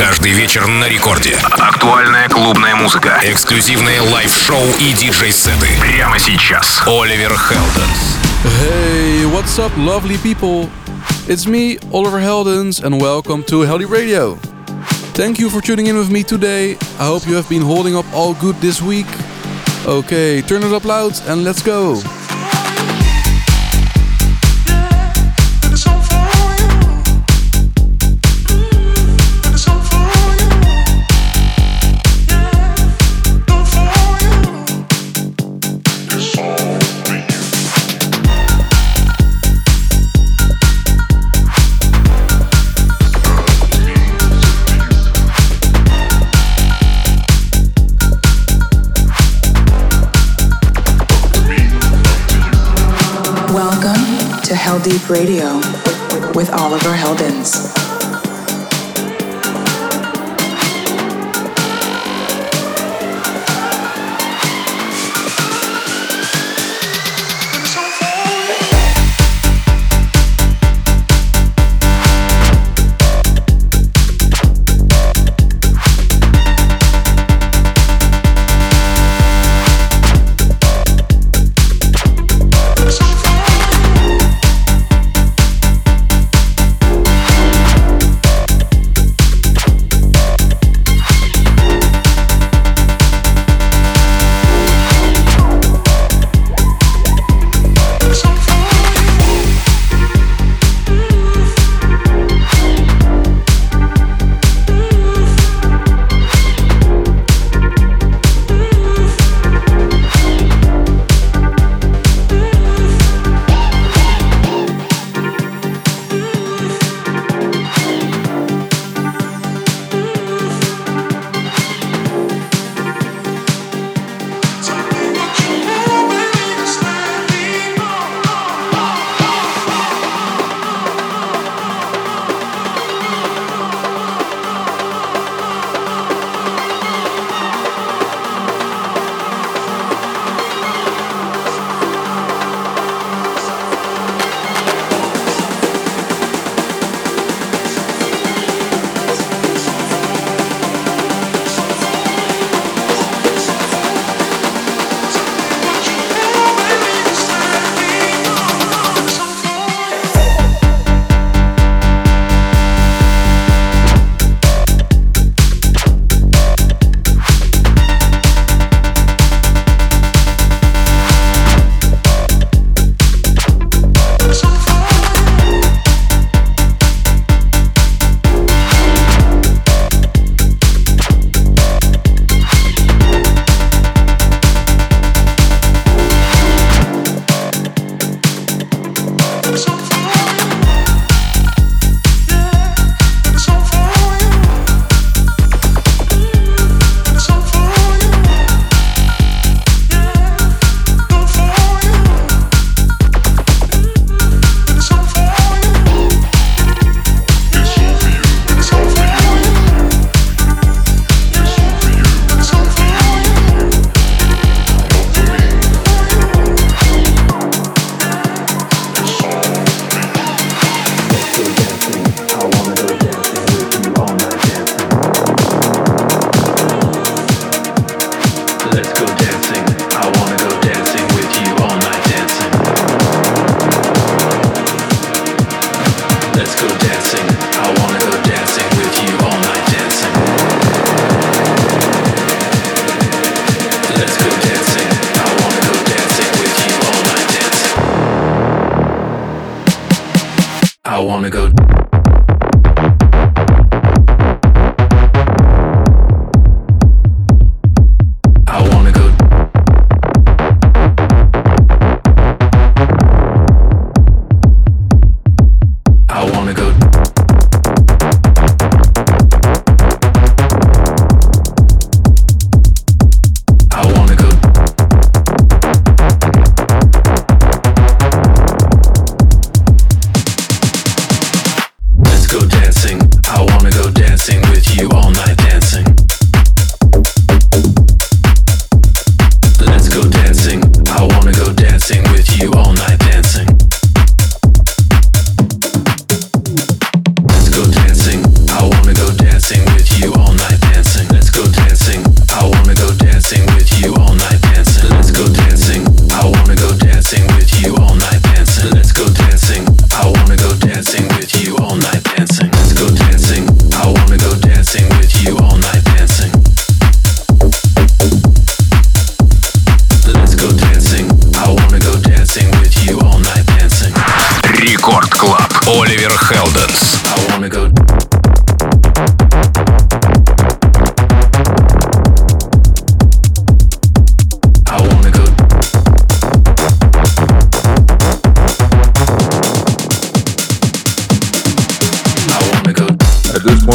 Каждый вечер на рекорде. Актуальная клубная музыка. Эксклюзивные лайв-шоу и диджей-сеты. Прямо сейчас. Оливер Хелденс. Hey, what's up, lovely people? It's me, Oliver Heldens, and welcome to Heldeep Radio. Thank you for tuning in with me today. I hope you have been holding up all good this week. Okay, turn it up loud and let's go. Deep Radio with Oliver Heldens.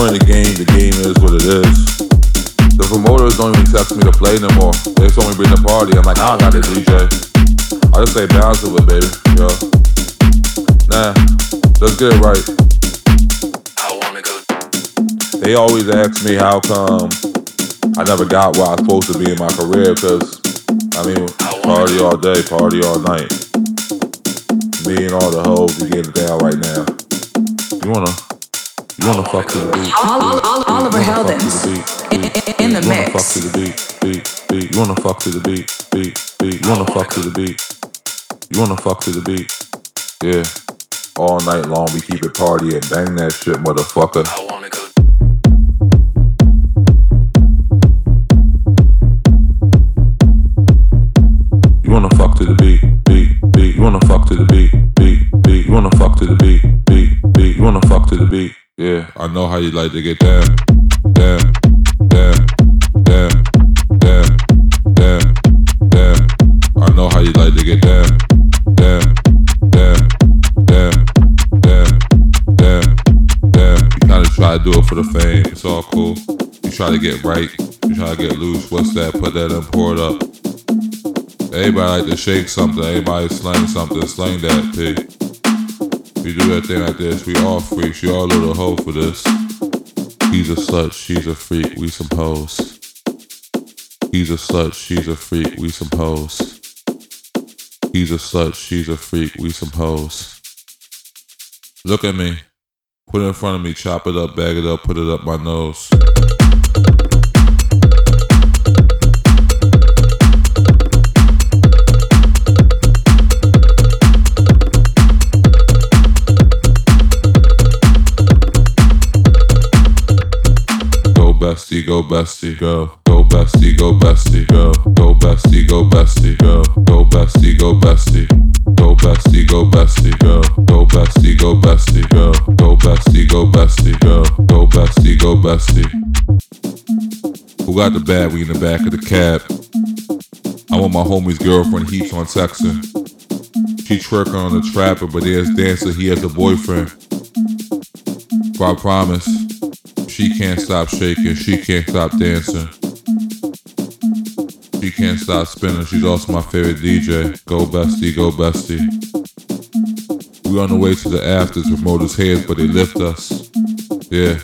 In the game, the game is what it is. The promoters don't even text me to play no more. They just only bring the party. I'm like, nah, I got the DJ. I just say bounce to it, baby. Yo. Nah, let's get it right. They always ask me how come I never got where I was supposed to be in my career because, I mean, party all day, party all night. Me and all the hoes, we getting down right now. You wanna, wanna fuck to the beat. Oliver wanna fuck to Heldens the beat, in- beat, in- in the beat. You wanna fuck to the beat, beat, beat. You wanna fuck to the beat, beat, beat. You wanna fuck to the beat. You wanna fuck to the beat. Yeah. All night long we keep it party and bang that shit, motherfucker. You wanna fuck to the beat, beat, beat. You wanna fuck to the beat, beat, beat. You wanna fuck to the beat, beat, beat. You wanna fuck to the beat. Yeah, I know how you like to get down, down, down, down, down, down, down. I know how you like to get down, down, down, down, down, down, down. You kinda try to do it for the fame. It's all cool. You try to get right. You try to get loose. What's that? Put that in, pour it up. Everybody like to shake something. Everybody slang something. Slang that, P. We do that thing like this. We all freaks. You all little hoe for this. He's a slut. She's a freak. We some hoes. He's a slut. She's a freak. We some hoes. He's a slut. She's a freak. We some hoes. Look at me. Put it in front of me. Chop it up. Bag it up. Put it up my nose. Bestie, go bestie, go. Go bestie, go bestie, go. Go bestie, go bestie, go. Go bestie, go bestie. Go bestie, go bestie, go. Go bestie, go bestie, go. Go bestie, go bestie, go. Go bestie, go bestie. Who got the bag? We in the back of the cab. I want my homie's girlfriend heaps on texting. She twerking on the trapper, but there's dancer. He has a boyfriend. But I promise. She can't stop shaking. She can't stop dancing. She can't stop spinning. She's also my favorite DJ. Go bestie, go bestie. We on the way to the afters with motors heads, but they lift us. Yeah.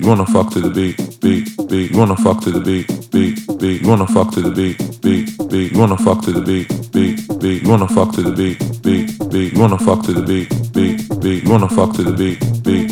You wanna fuck to the beat, beat, beat. You wanna fuck to the beat, beat, beat. You wanna fuck to the beat, beat, beat. You wanna fuck to the beat, beat, beat. You wanna fuck to the beat, beat, beat. You wanna fuck to the beat, beat, beat. You wanna fuck to the beat, beat,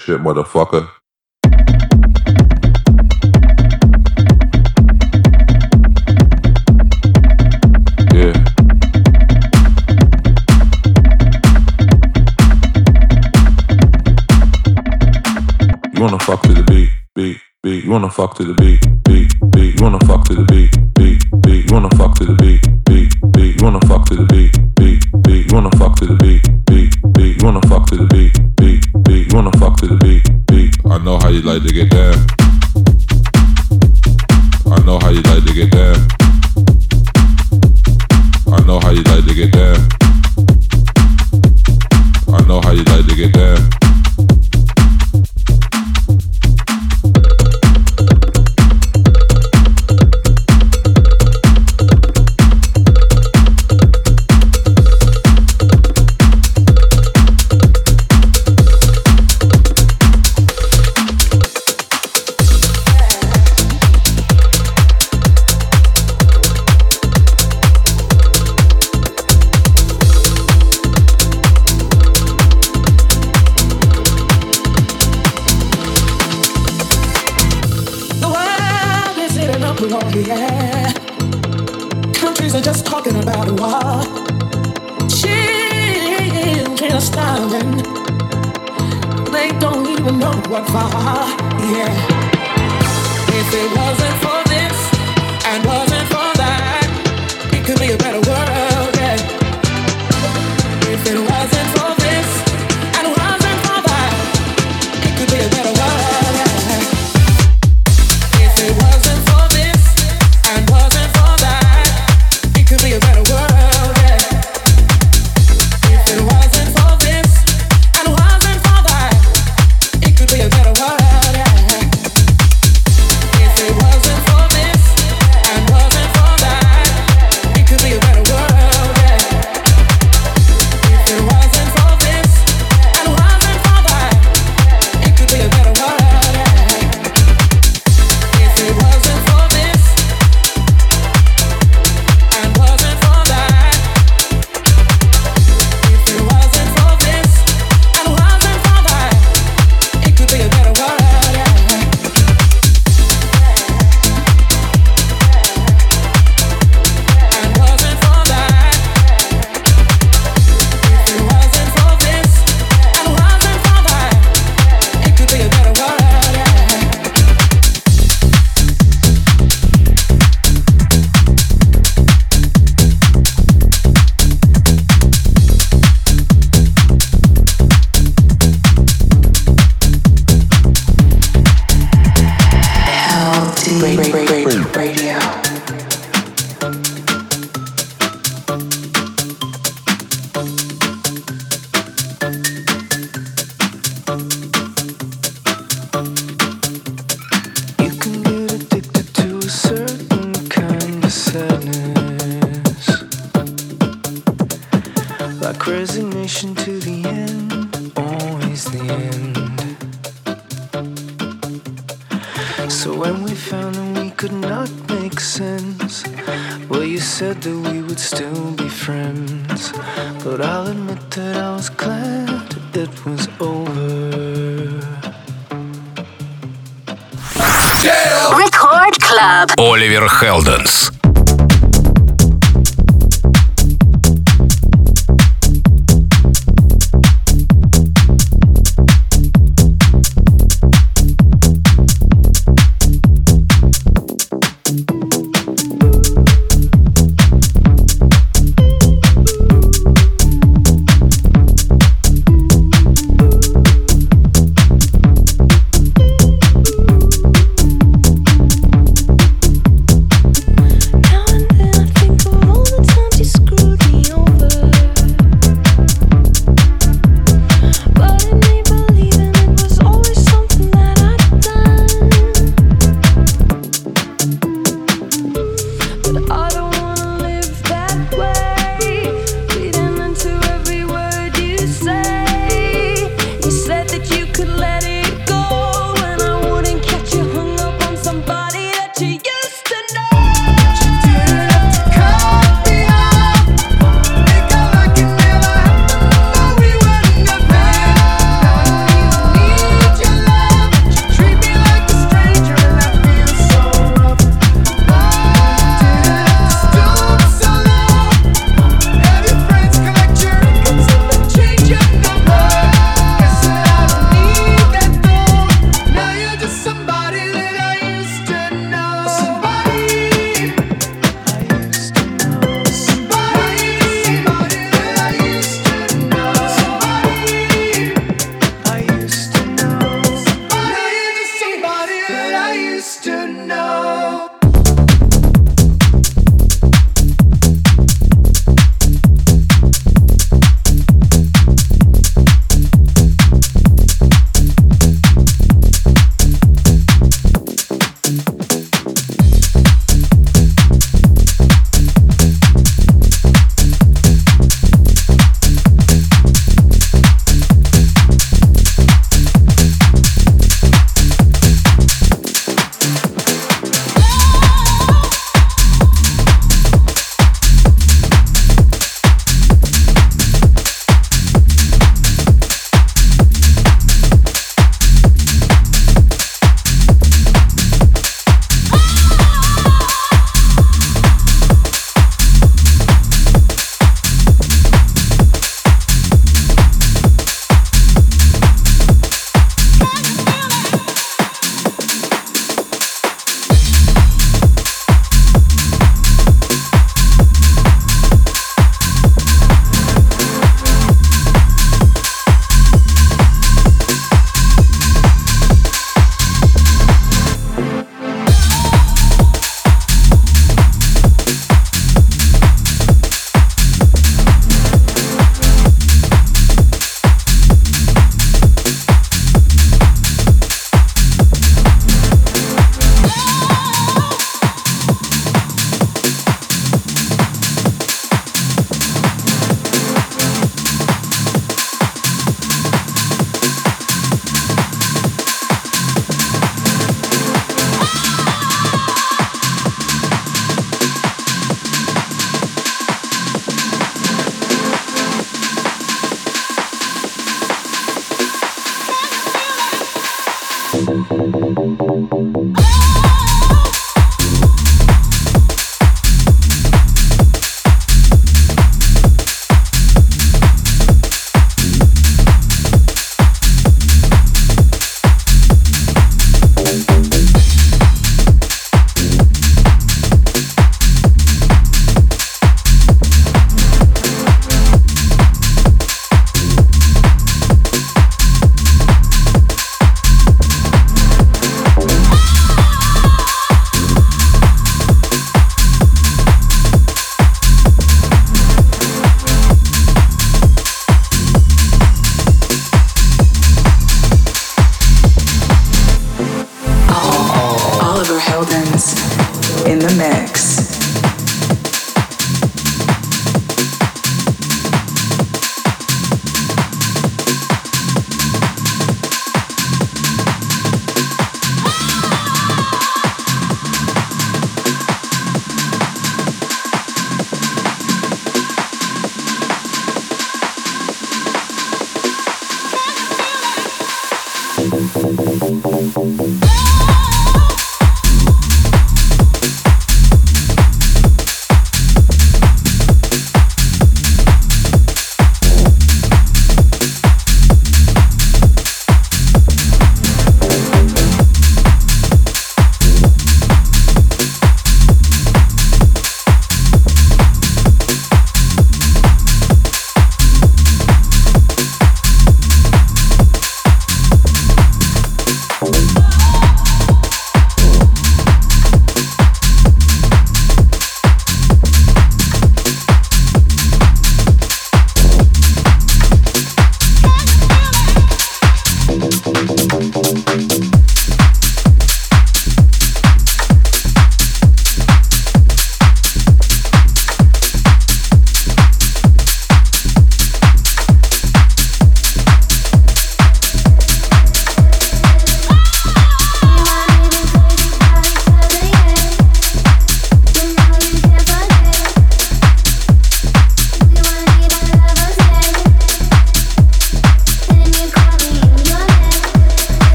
shit, motherfucker. Yeah. You wanna fuck to the beat, beat, beat. You wanna fuck to the beat, beat, beat. You wanna fuck to the beat, beat, beat. You wanna fuck to the beat, beat, beat. You wanna fuck to the beat. You wanna fuck to the beat, beat, beat. You wanna fuck to the beat, beat, beat. You wanna fuck to the beat, beat. I know how you like to get down. I know how you like to get down. I know how you like to get down. I know how you like to get down. was over. Record Club. Оливер Хелденс.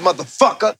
motherfucker.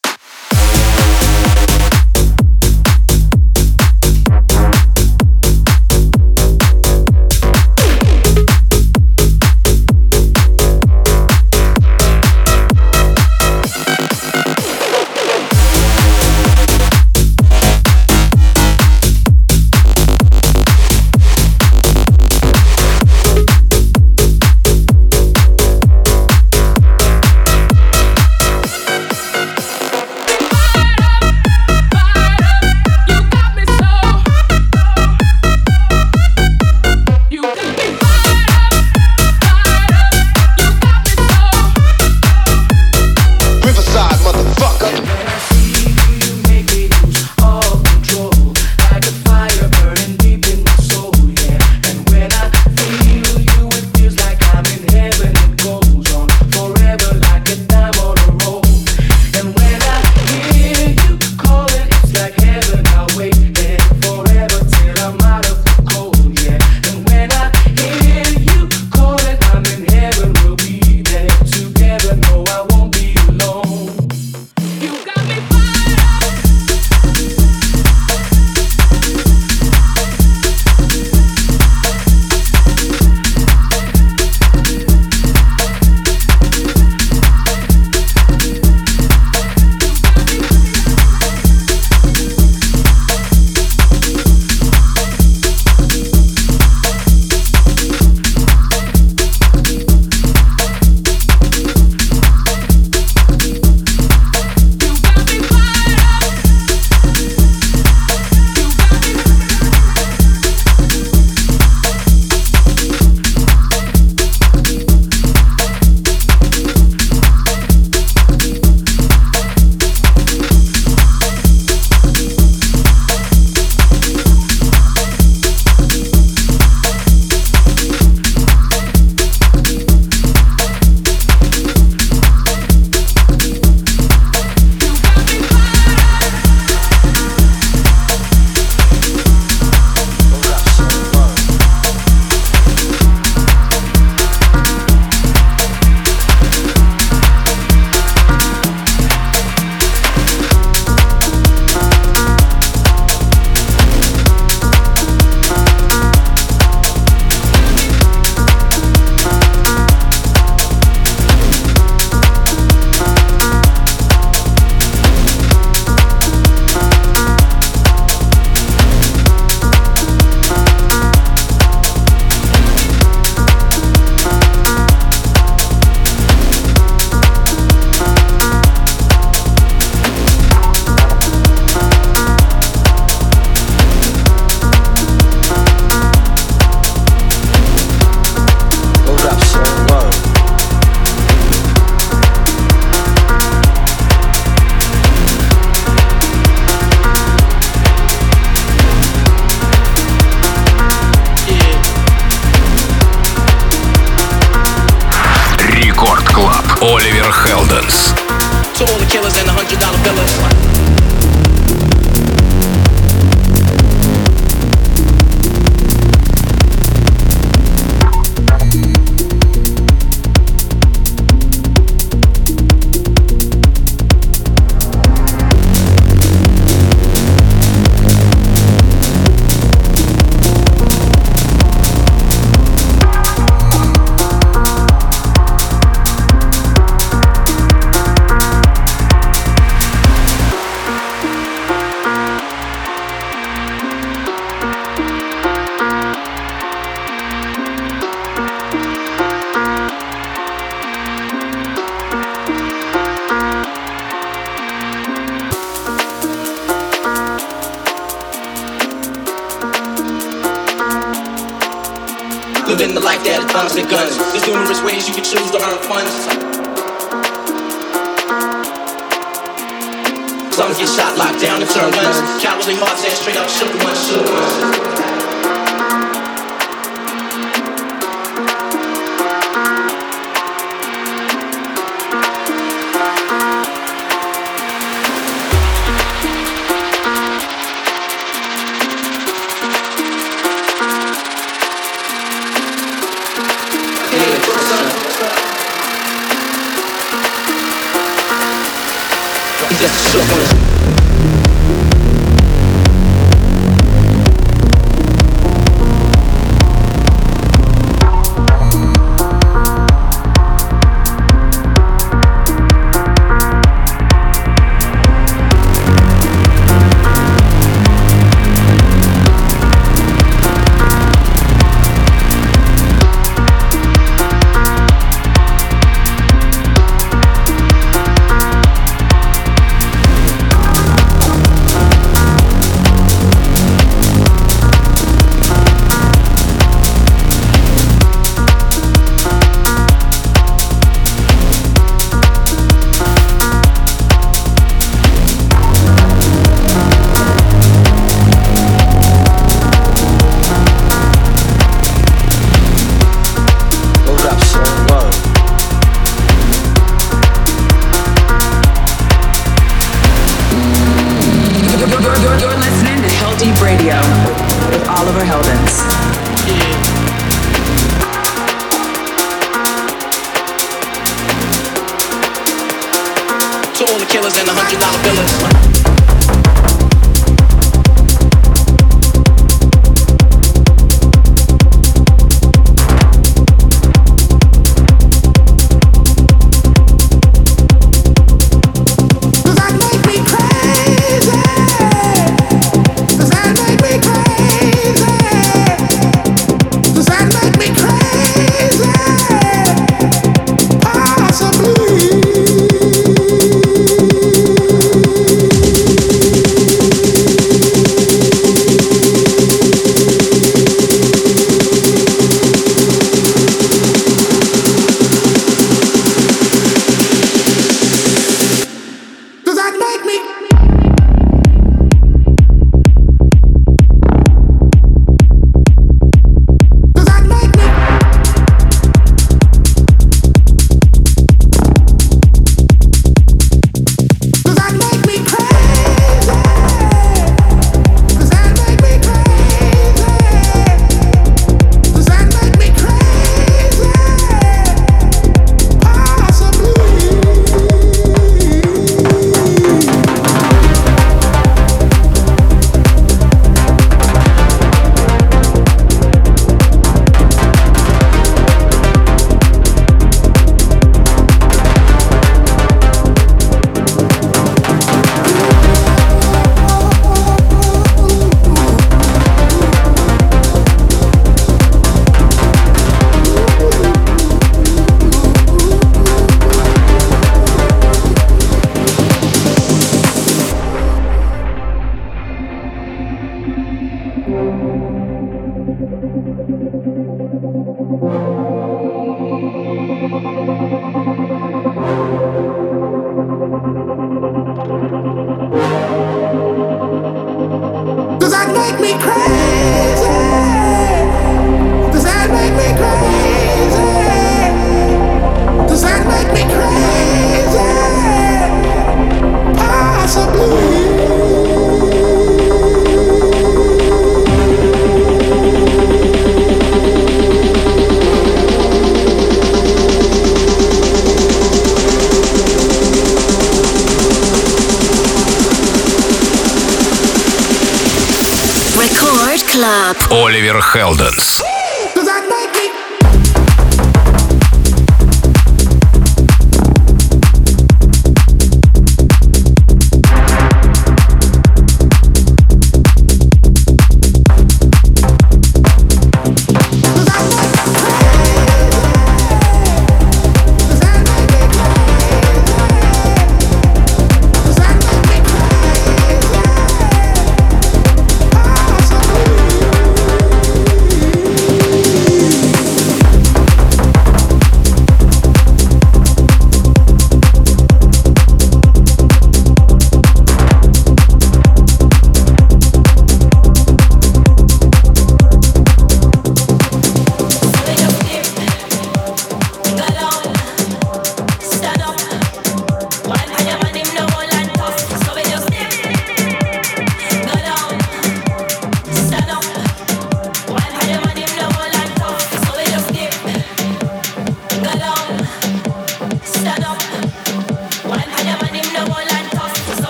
Straight up shook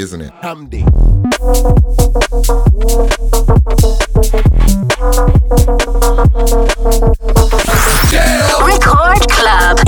isn't it? Hamdi. Record Club.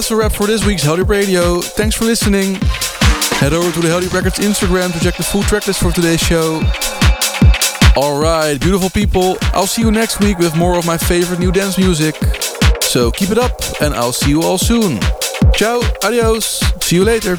That's a wrap for this week's Heldeep Radio. Thanks for listening. Head over to the Heldeep Records Instagram to check the full tracklist for today's show. Alright, beautiful people, I'll see you next week with more of my favorite new dance music. So keep it up, and I'll see you all soon. Ciao, adios, see you later.